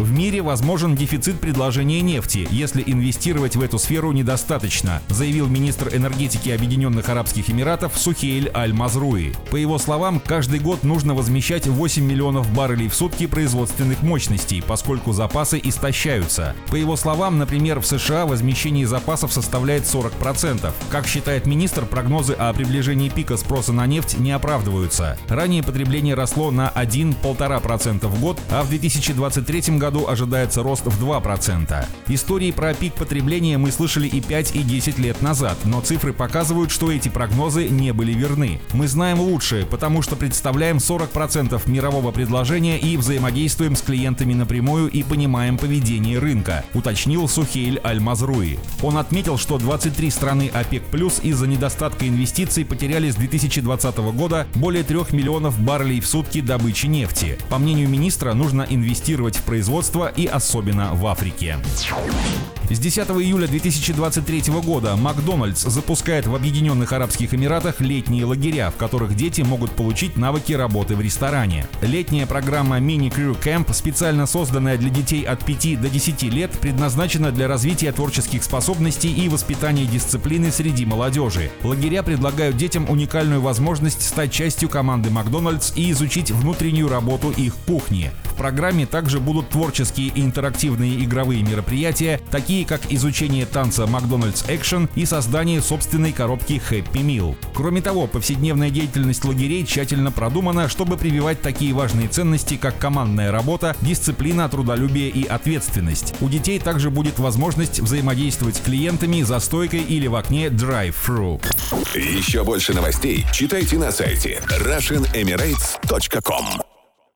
В мире возможен дефицит предложения нефти, если инвестировать в эту сферу недостаточно, заявил министр энергетики Объединенных Арабских Эмиратов Сухейль Аль-Мазруи. По его словам, каждый год нужно возмещать 8 миллионов баррелей в сутки производственных мощностей, поскольку запасы истощаются. По его словам, например, в США возмещение запасов составляет 40%. Как считает министр, прогнозы о приближении пика спроса на нефть не оправдываются. Ранее потребление росло на 1-1,5% в год, а в 2023 году году ожидается рост в 2%. Истории про пик потребления мы слышали и 5, и 10 лет назад, но цифры показывают, что эти прогнозы не были верны. Мы знаем лучше, потому что представляем 40% мирового предложения и взаимодействуем с клиентами напрямую и понимаем поведение рынка, уточнил Сухейль Аль-Мазруи. Он отметил, что 23 страны ОПЕК+, из-за недостатка инвестиций потеряли с 2020 года более 3 миллионов баррелей в сутки добычи нефти. По мнению министра, нужно инвестировать в производство производства и особенно в Африке. С 10 июля 2023 года Макдональдс запускает в Объединенных Арабских Эмиратах летние лагеря, в которых дети могут получить навыки работы в ресторане. Летняя программа Mini Crew Camp, специально созданная для детей от 5 до 10 лет, предназначена для развития творческих способностей и воспитания дисциплины среди молодежи. Лагеря предлагают детям уникальную возможность стать частью команды Макдональдс и изучить внутреннюю работу их кухни. В программе также будут творческие и интерактивные игровые мероприятия, такие такие как изучение танца Макдональдс Action и создание собственной коробки Happy Meal. Кроме того, повседневная деятельность лагерей тщательно продумана, чтобы прививать такие важные ценности, как командная работа, дисциплина, трудолюбие и ответственность. У детей также будет возможность взаимодействовать с клиентами за стойкой или в окне drive-thru. Еще больше новостей читайте на сайте RussianEmirates.com